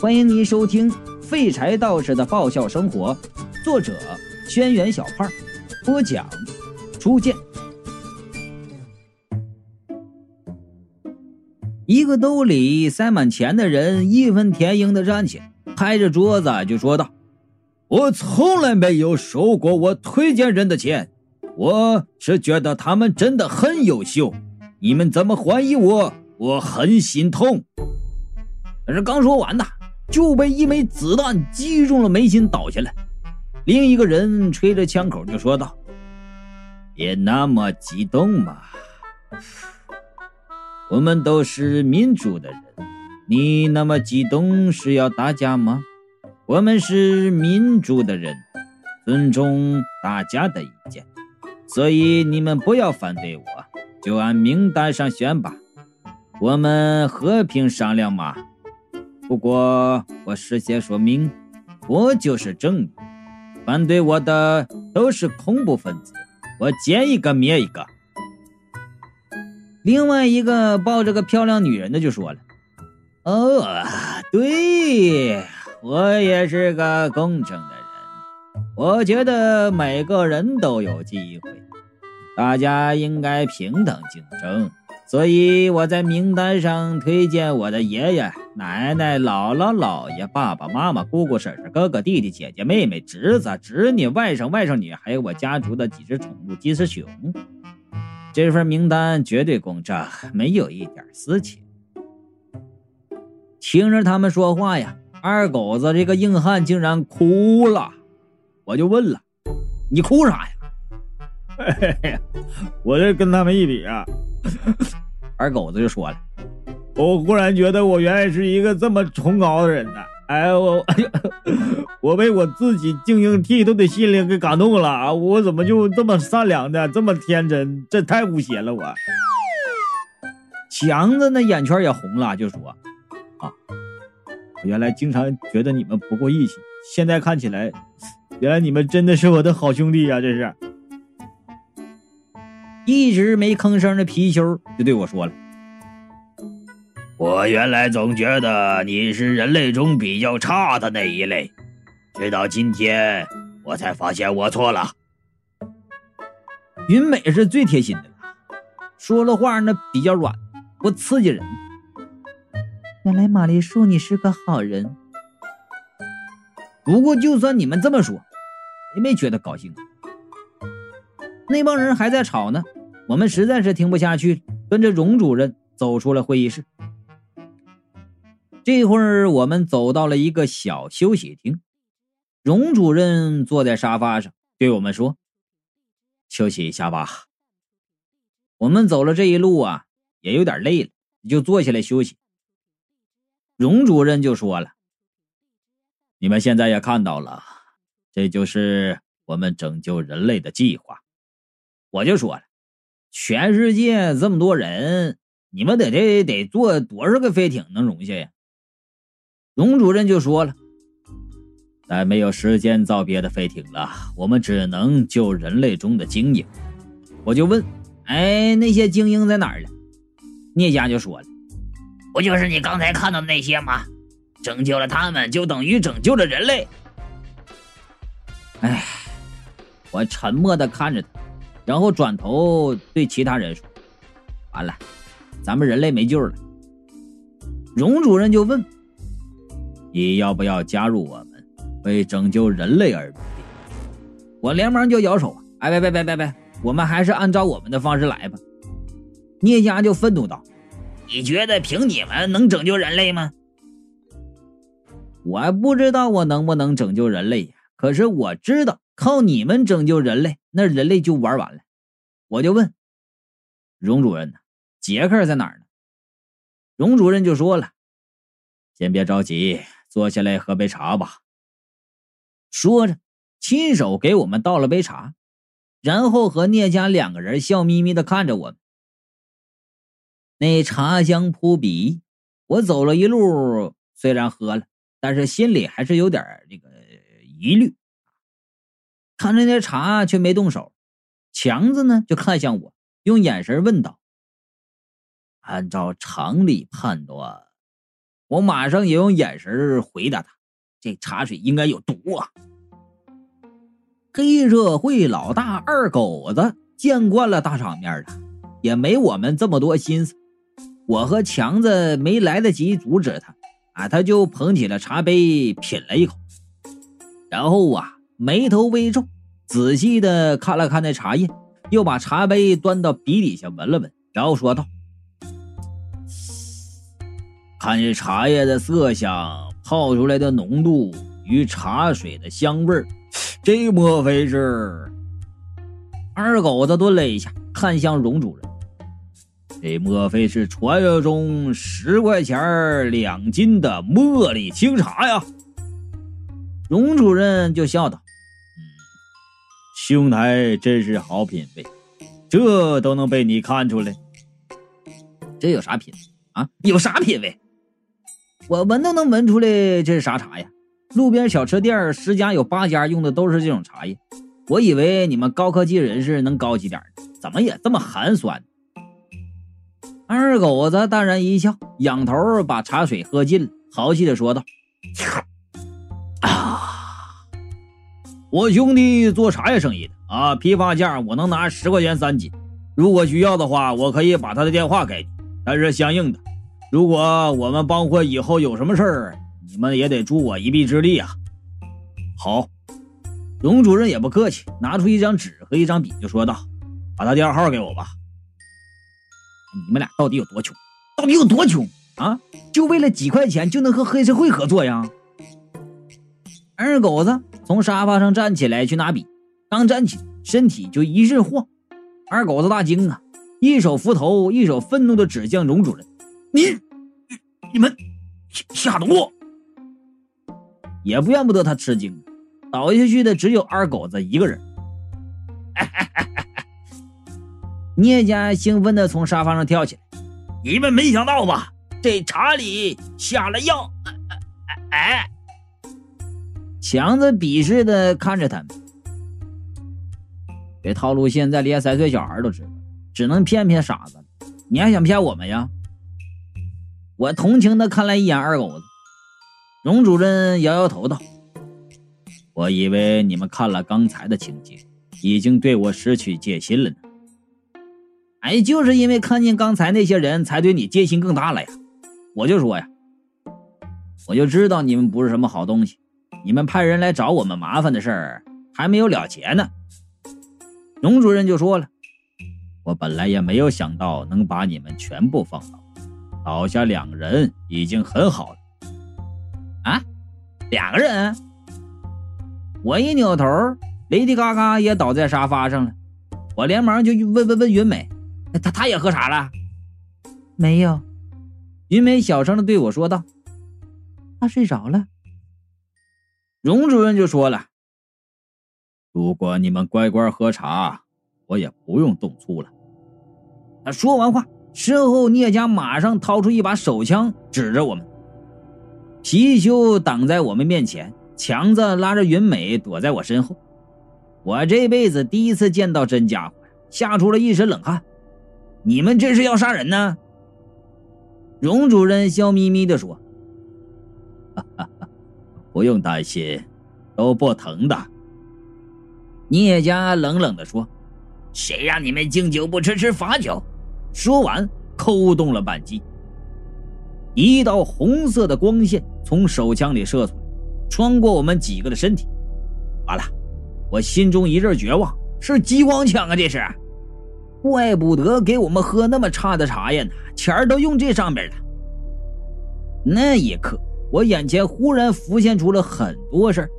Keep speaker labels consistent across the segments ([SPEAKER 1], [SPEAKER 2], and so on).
[SPEAKER 1] 欢迎您收听《废柴道士的爆笑生活》，作者：轩辕小胖，播讲：初见。一个兜里塞满钱的人义愤填膺的站起来，拍着桌子就说道：“我从来没有收过我推荐人的钱，我是觉得他们真的很优秀。你们怎么怀疑我？我很心痛。”可是刚说完呢。就被一枚子弹击中了眉心，倒下来。另一个人吹着枪口就说道：“别那么激动嘛，我们都是民主的人，你那么激动是要打架吗？我们是民主的人，尊重大家的意见，所以你们不要反对我，就按名单上选吧，我们和平商量嘛。”不过，我事先说明，我就是正义，反对我的都是恐怖分子，我见一个灭一个。另外一个抱着个漂亮女人的就说了：“哦，对我也是个公正的人，我觉得每个人都有机会，大家应该平等竞争。”所以我在名单上推荐我的爷爷、奶奶、姥姥、姥爷、爸爸妈妈、姑姑、婶婶、哥哥、弟弟、姐姐、妹妹、侄子、侄女、外甥、外甥女，还有我家族的几只宠物金丝熊。这份名单绝对公正，没有一点私情。听着他们说话呀，二狗子这个硬汉竟然哭了。我就问了：“你哭啥呀？”
[SPEAKER 2] 嘿嘿，我这跟他们一比啊。
[SPEAKER 1] 二狗子就说了：“
[SPEAKER 2] 我忽然觉得我原来是一个这么崇高的人呢！哎我，我被我自己晶莹剔透的心灵给感动了啊！我怎么就这么善良的，这么天真？这太无邪了！我。”
[SPEAKER 1] 强子那眼圈也红了，就说：“
[SPEAKER 2] 啊，我原来经常觉得你们不够义气，现在看起来，原来你们真的是我的好兄弟呀！这是。”
[SPEAKER 1] 一直没吭声的貔貅就对我说了：“
[SPEAKER 3] 我原来总觉得你是人类中比较差的那一类，直到今天我才发现我错了。”
[SPEAKER 1] 云美是最贴心的，说了话那比较软，不刺激人。原来玛丽树你是个好人，不过就算你们这么说，也没觉得高兴。那帮人还在吵呢，我们实在是听不下去，跟着荣主任走出了会议室。这会儿，我们走到了一个小休息厅，荣主任坐在沙发上，对我们说：“休息一下吧。”我们走了这一路啊，也有点累了，就坐下来休息。荣主任就说了：“
[SPEAKER 3] 你们现在也看到了，这就是我们拯救人类的计划。”
[SPEAKER 1] 我就说了，全世界这么多人，你们得这得坐多少个飞艇能容下呀？荣主任就说了，
[SPEAKER 3] 再没有时间造别的飞艇了，我们只能救人类中的精英。
[SPEAKER 1] 我就问，哎，那些精英在哪儿呢？聂家就说了，
[SPEAKER 4] 不就是你刚才看到的那些吗？拯救了他们，就等于拯救了人类。
[SPEAKER 1] 哎，我沉默的看着他。然后转头对其他人说：“完了，咱们人类没救了。”荣主任就问：“
[SPEAKER 3] 你要不要加入我们，为拯救人类而努力？”
[SPEAKER 1] 我连忙就摇手：“哎，别别别别别，我们还是按照我们的方式来吧。”聂家就愤怒道：“
[SPEAKER 4] 你觉得凭你们能拯救人类吗？”
[SPEAKER 1] 我不知道我能不能拯救人类呀，可是我知道。靠你们拯救人类，那人类就玩完了。我就问荣主任呢，杰克在哪儿呢？荣主任就说了：“
[SPEAKER 3] 先别着急，坐下来喝杯茶吧。”
[SPEAKER 1] 说着，亲手给我们倒了杯茶，然后和聂家两个人笑眯眯的看着我们。那茶香扑鼻，我走了一路，虽然喝了，但是心里还是有点这个疑虑。看着那茶却没动手，强子呢就看向我，用眼神问道：“
[SPEAKER 3] 按照常理判断，
[SPEAKER 1] 我马上也用眼神回答他：“这茶水应该有毒啊！”黑社会老大二狗子见惯了大场面了，也没我们这么多心思。我和强子没来得及阻止他，啊，他就捧起了茶杯品了一口，然后啊，眉头微皱，仔细的看了看那茶叶，又把茶杯端到鼻底下闻了闻，然后说道：“看这茶叶的色香，泡出来的浓度与茶水的香味儿。”这莫非是？二狗子顿了一下，看向荣主任。这莫非是传说中十块钱两斤的茉莉清茶呀？荣主任就笑道：“
[SPEAKER 2] 嗯，兄台真是好品味，这都能被你看出来。
[SPEAKER 1] 这有啥品啊？有啥品味？我闻都能闻出来这是啥茶呀？”路边小吃店十家有八家用的都是这种茶叶，我以为你们高科技人士能高级点怎么也这么寒酸？二狗子淡然一笑，仰头把茶水喝尽了，豪气的说道：“啊，我兄弟做茶叶生意的啊，批发价我能拿十块钱三斤，如果需要的话，我可以把他的电话给你。但是相应的，如果我们帮会以后有什么事儿。”你们也得助我一臂之力啊！好，荣主任也不客气，拿出一张纸和一张笔，就说道：“把他电话号给我吧。”你们俩到底有多穷？到底有多穷啊？就为了几块钱就能和黑社会合作呀？二狗子从沙发上站起来去拿笔，刚站起，身体就一阵晃。二狗子大惊啊，一手扶头，一手愤怒的指向荣主任：“你、你们下毒！”也不怨不得他吃惊，倒下去的只有二狗子一个人。聂家兴奋的从沙发上跳起来：“
[SPEAKER 4] 你们没想到吧？这茶里下了药！”哎，
[SPEAKER 1] 强子鄙视的看着他们，这套路现在连三岁小孩都知道，只能骗骗傻子。你还想骗我们呀？我同情的看了一眼二狗子。荣主任摇摇头道：“
[SPEAKER 2] 我以为你们看了刚才的情节，已经对我失去戒心了呢。
[SPEAKER 1] 哎，就是因为看见刚才那些人才对你戒心更大了呀。我就说呀，我就知道你们不是什么好东西。你们派人来找我们麻烦的事儿还没有了结呢。”荣主任就说了：“
[SPEAKER 2] 我本来也没有想到能把你们全部放倒，倒下两人已经很好了。”
[SPEAKER 1] 啊，两个人！我一扭头，雷迪嘎嘎也倒在沙发上了。我连忙就问问问云美，她她也喝茶了？
[SPEAKER 5] 没有。
[SPEAKER 1] 云美小声的对我说道：“
[SPEAKER 5] 她睡着了。”
[SPEAKER 1] 荣主任就说了：“
[SPEAKER 2] 如果你们乖乖喝茶，我也不用动粗了。”
[SPEAKER 1] 他说完话，身后聂家马上掏出一把手枪，指着我们。貔貅挡在我们面前，强子拉着云美躲在我身后。我这辈子第一次见到真家伙，吓出了一身冷汗。你们这是要杀人呢？荣主任笑眯眯地说：“，
[SPEAKER 2] 不用担心，都不疼的。”
[SPEAKER 1] 聂家冷冷地说：“
[SPEAKER 4] 谁让你们敬酒不吃吃罚酒？”
[SPEAKER 1] 说完，扣动了扳机。一道红色的光线从手枪里射出来，穿过我们几个的身体。完了，我心中一阵绝望，是激光枪啊！这是，怪不得给我们喝那么差的茶叶呢，钱都用这上面了。那一刻，我眼前忽然浮现出了很多事儿。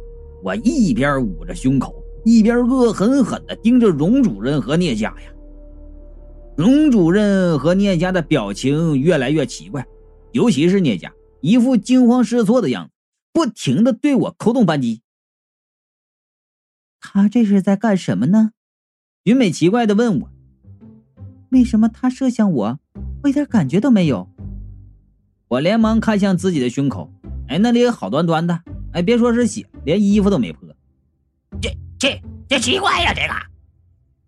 [SPEAKER 1] 我一边捂着胸口，一边恶狠狠地盯着荣主任和聂家呀。荣主任和聂家的表情越来越奇怪。尤其是聂家一副惊慌失措的样子，不停的对我扣动扳机。
[SPEAKER 5] 他这是在干什么呢？
[SPEAKER 1] 云美奇怪的问我：“
[SPEAKER 5] 为什么他射向我，我一点感觉都没有？”
[SPEAKER 1] 我连忙看向自己的胸口，哎，那里好端端的，哎，别说是血，连衣服都没破。
[SPEAKER 4] 这、这、这奇怪呀！这个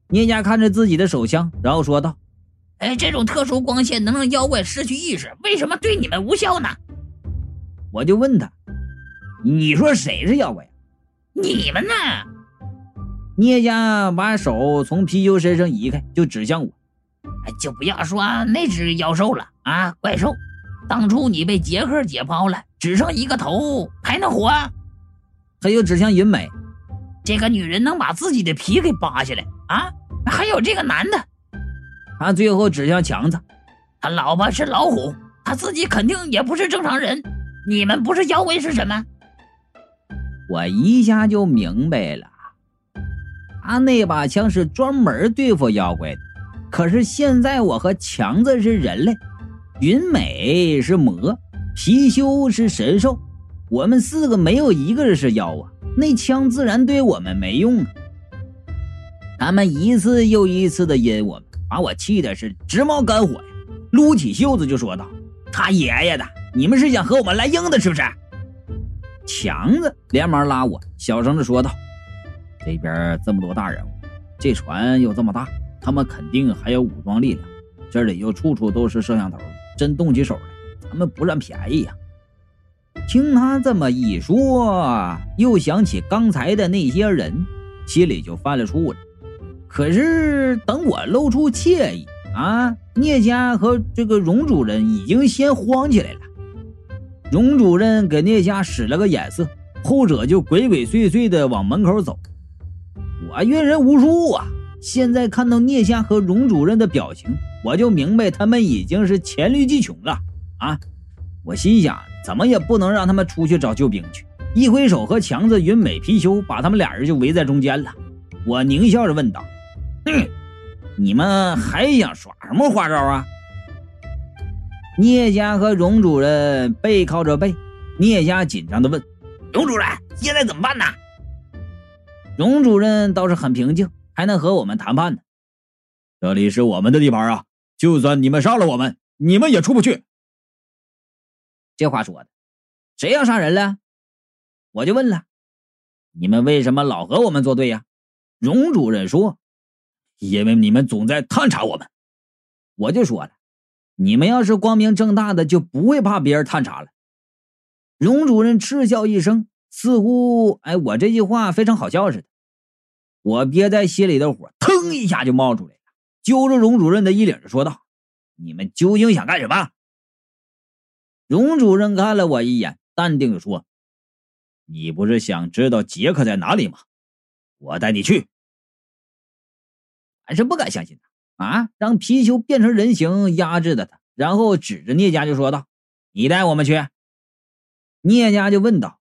[SPEAKER 1] 聂家看着自己的手枪，然后说道。
[SPEAKER 4] 哎，这种特殊光线能让妖怪失去意识，为什么对你们无效呢？
[SPEAKER 1] 我就问他：“你说谁是妖怪呀？”
[SPEAKER 4] 你们呢？
[SPEAKER 1] 聂家把手从貔貅身上移开，就指向我：“
[SPEAKER 4] 就不要说那只妖兽了啊，怪兽！当初你被杰克解剖了，只剩一个头，还能活？”
[SPEAKER 1] 他又指向云美：“
[SPEAKER 4] 这个女人能把自己的皮给扒下来啊！还有这个男的。”
[SPEAKER 1] 他最后指向强子：“
[SPEAKER 4] 他老婆是老虎，他自己肯定也不是正常人。你们不是妖怪是什么？”
[SPEAKER 1] 我一下就明白了。他那把枪是专门对付妖怪的，可是现在我和强子是人类，云美是魔，貔貅是神兽，我们四个没有一个人是妖啊，那枪自然对我们没用啊。他们一次又一次的阴我，把我气的是直冒肝火呀！撸起袖子就说道：“他爷爷的，你们是想和我们来硬的，是不是？”强子连忙拉我，小声的说道。这边这么多大人物，这船又这么大，他们肯定还有武装力量。这里又处处都是摄像头，真动起手来，咱们不占便宜呀！听他这么一说，又想起刚才的那些人，心里就犯了怵了。可是等我露出惬意啊，聂家和这个荣主任已经先慌起来了。荣主任给聂家使了个眼色，后者就鬼鬼祟祟的往门口走。我阅人无数啊！现在看到聂家和荣主任的表情，我就明白他们已经是黔驴技穷了啊！我心想，怎么也不能让他们出去找救兵去。一挥手，和强子、云美、貔貅把他们俩人就围在中间了。我狞笑着问道：“嗯，你们还想耍什么花招啊？”聂家和荣主任背靠着背，聂家紧张的问：“
[SPEAKER 4] 荣主任，现在怎么办呢？”
[SPEAKER 1] 荣主任倒是很平静，还能和我们谈判呢。
[SPEAKER 2] 这里是我们的地盘啊，就算你们杀了我们，你们也出不去。
[SPEAKER 1] 这话说的，谁要杀人了？我就问了，你们为什么老和我们作对呀？荣主任说，
[SPEAKER 2] 因为你们总在探查我们。
[SPEAKER 1] 我就说了，你们要是光明正大的，就不会怕别人探查了。荣主任嗤笑一声。似乎，哎，我这句话非常好笑似的。我憋在心里的火腾一下就冒出来了，揪着荣主任的衣领说道：“你们究竟想干什么？”荣主任看了我一眼，淡定的说：“
[SPEAKER 2] 你不是想知道杰克在哪里吗？我带你去。”
[SPEAKER 1] 还是不敢相信他啊！让皮球变成人形压制的他，然后指着聂家就说道：“你带我们去。”聂家就问道。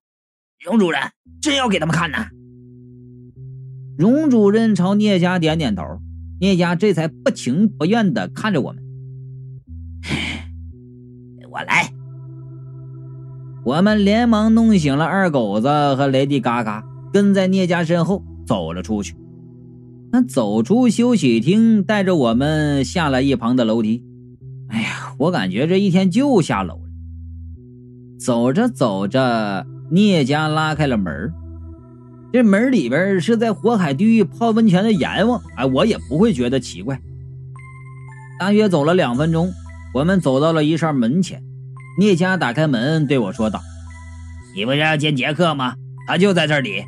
[SPEAKER 4] 荣主任真要给他们看呢？
[SPEAKER 1] 荣主任朝聂家点点头，聂家这才不情不愿的看着我们。
[SPEAKER 4] 我来。
[SPEAKER 1] 我们连忙弄醒了二狗子和雷迪嘎嘎，跟在聂家身后走了出去。他走出休息厅，带着我们下了一旁的楼梯。哎呀，我感觉这一天就下楼了。走着走着。聂家拉开了门这门里边是在火海地狱泡温泉的阎王，哎，我也不会觉得奇怪。大约走了两分钟，我们走到了一扇门前，聂家打开门对我说道：“
[SPEAKER 4] 你不是要见杰克吗？他就在这里。”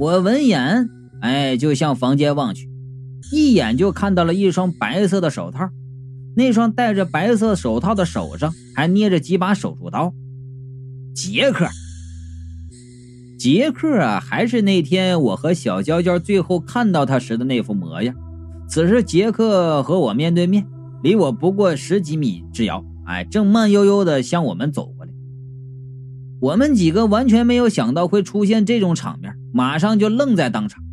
[SPEAKER 1] 我闻言，哎，就向房间望去，一眼就看到了一双白色的手套，那双戴着白色手套的手上还捏着几把手术刀。杰克，杰克啊，还是那天我和小娇娇最后看到他时的那副模样。此时，杰克和我面对面，离我不过十几米之遥，哎，正慢悠悠的向我们走过来。我们几个完全没有想到会出现这种场面，马上就愣在当场。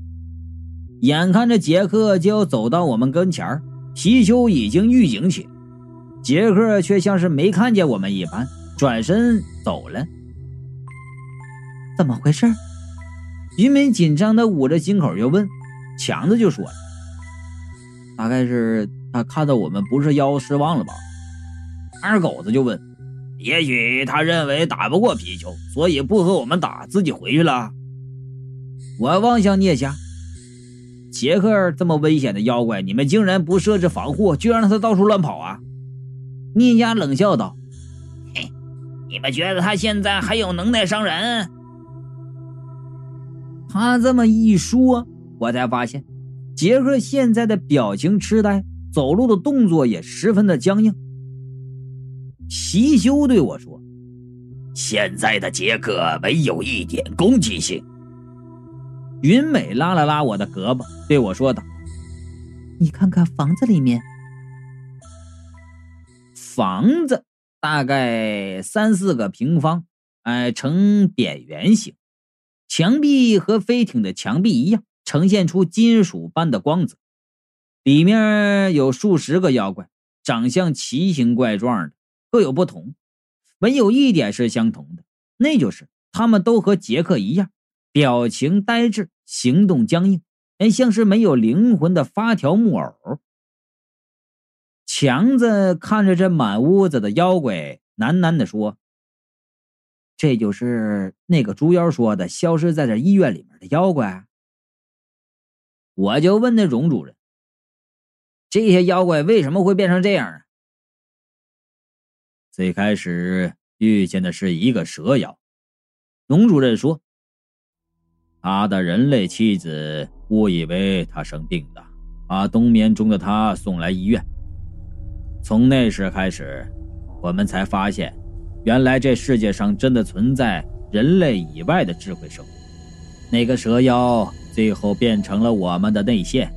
[SPEAKER 1] 眼看着杰克就要走到我们跟前貔貅已经预警起，杰克却像是没看见我们一般，转身走了。
[SPEAKER 5] 怎么回事？
[SPEAKER 1] 云美紧张的捂着心口，又问强子就说了：“大概是他看到我们不是妖，失望了吧？”二狗子就问：“
[SPEAKER 3] 也许他认为打不过皮球，所以不和我们打，自己回去了。”
[SPEAKER 1] 我望向聂家，杰克这么危险的妖怪，你们竟然不设置防护，就让他到处乱跑啊？聂家冷笑道：“
[SPEAKER 4] 你们觉得他现在还有能耐伤人？
[SPEAKER 1] 他这么一说，我才发现杰克现在的表情痴呆，走路的动作也十分的僵硬。貔貅对我说：“
[SPEAKER 3] 现在的杰克没有一点攻击性。”
[SPEAKER 1] 云美拉了拉我的胳膊，对我说道：“
[SPEAKER 5] 你看看房子里面，
[SPEAKER 1] 房子大概三四个平方，哎，呈扁圆形，墙壁和飞艇的墙壁一样，呈现出金属般的光泽。里面有数十个妖怪，长相奇形怪状的。”各有不同，唯有一点是相同的，那就是他们都和杰克一样，表情呆滞，行动僵硬，像是没有灵魂的发条木偶。强子看着这满屋子的妖怪，喃喃地说：“这就是那个猪妖说的消失在这医院里面的妖怪。”我就问那荣主任：“这些妖怪为什么会变成这样啊？”
[SPEAKER 2] 最开始遇见的是一个蛇妖，龙主任说，他的人类妻子误以为他生病了，把冬眠中的他送来医院。从那时开始，我们才发现，原来这世界上真的存在人类以外的智慧生物。那个蛇妖最后变成了我们的内线，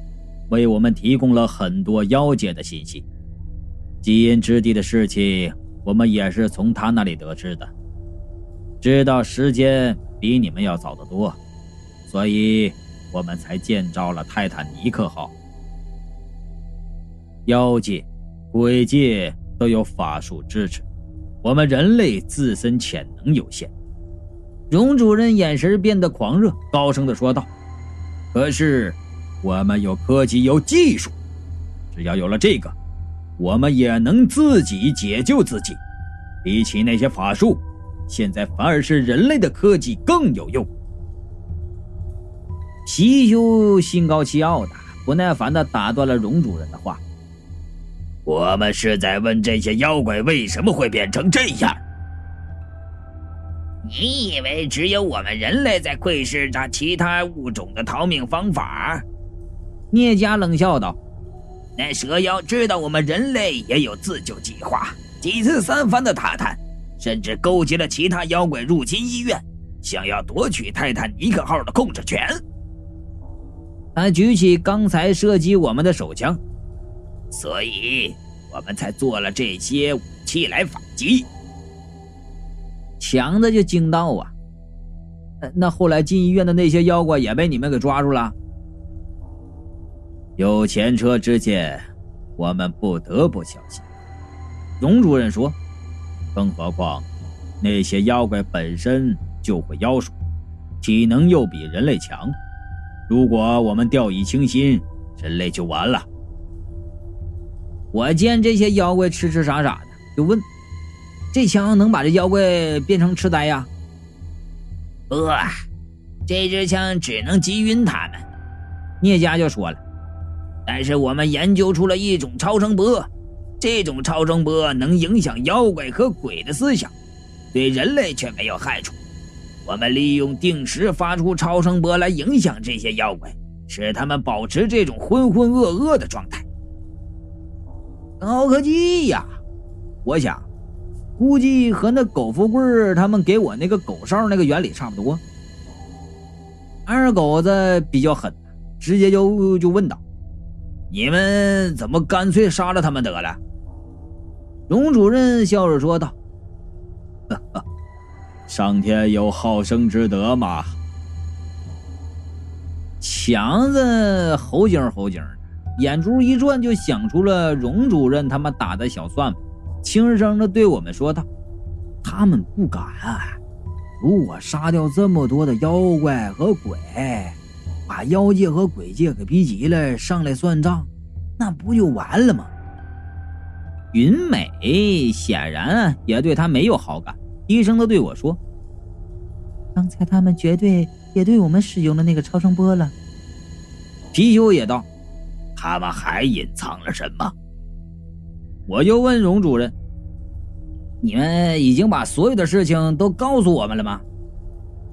[SPEAKER 2] 为我们提供了很多妖界的信息，基因之地的事情。我们也是从他那里得知的，知道时间比你们要早得多，所以我们才建造了泰坦尼克号。妖界、鬼界都有法术支持，我们人类自身潜能有限。
[SPEAKER 1] 荣主任眼神变得狂热，高声的说道：“
[SPEAKER 2] 可是我们有科技，有技术，只要有了这个。”我们也能自己解救自己，比起那些法术，现在反而是人类的科技更有用。
[SPEAKER 1] 貔貅心高气傲的，不耐烦的打断了荣主任的话：“
[SPEAKER 3] 我们是在问这些妖怪为什么会变成这样？
[SPEAKER 4] 你以为只有我们人类在窥视着其他物种的逃命方法？”
[SPEAKER 1] 聂家冷笑道。
[SPEAKER 4] 那蛇妖知道我们人类也有自救计划，几次三番的打探，甚至勾结了其他妖怪入侵医院，想要夺取泰坦尼克号的控制权。
[SPEAKER 1] 他举起刚才射击我们的手枪，
[SPEAKER 4] 所以我们才做了这些武器来反击。
[SPEAKER 1] 强子就惊到啊，那后来进医院的那些妖怪也被你们给抓住了？
[SPEAKER 2] 有前车之鉴，我们不得不小心。荣主任说：“更何况，那些妖怪本身就会妖术，体能又比人类强。如果我们掉以轻心，人类就完了。”
[SPEAKER 1] 我见这些妖怪痴痴傻傻的，就问：“这枪能把这妖怪变成痴呆呀？”“
[SPEAKER 4] 不，这支枪只能击晕他们。”
[SPEAKER 1] 聂家就说了。
[SPEAKER 4] 但是我们研究出了一种超声波，这种超声波能影响妖怪和鬼的思想，对人类却没有害处。我们利用定时发出超声波来影响这些妖怪，使他们保持这种浑浑噩噩的状态。
[SPEAKER 1] 高科技呀！我想，估计和那狗富贵他们给我那个狗哨那个原理差不多。二狗子比较狠，直接就就问道。你们怎么干脆杀了他们得了？荣主任笑着说道：“呵 呵
[SPEAKER 2] 上天有好生之德嘛。”
[SPEAKER 1] 强子猴精猴精，眼珠一转就想出了荣主任他们打的小算盘，轻声的对我们说道：“他们不敢，如果杀掉这么多的妖怪和鬼。”把妖界和鬼界给逼急了，上来算账，那不就完了吗？云美显然也对他没有好感，低声的对我说：“
[SPEAKER 5] 刚才他们绝对也对我们使用了那个超声波了。”
[SPEAKER 1] 貔貅也道：“
[SPEAKER 3] 他们还隐藏了什么？”
[SPEAKER 1] 我就问荣主任：“你们已经把所有的事情都告诉我们了吗？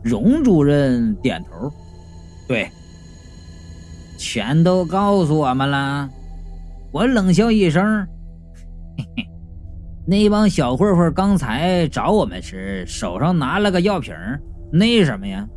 [SPEAKER 1] 荣主任点头，对，全都告诉我们了。我冷笑一声，嘿嘿，那帮小混混刚才找我们时手上拿了个药瓶，那什么呀？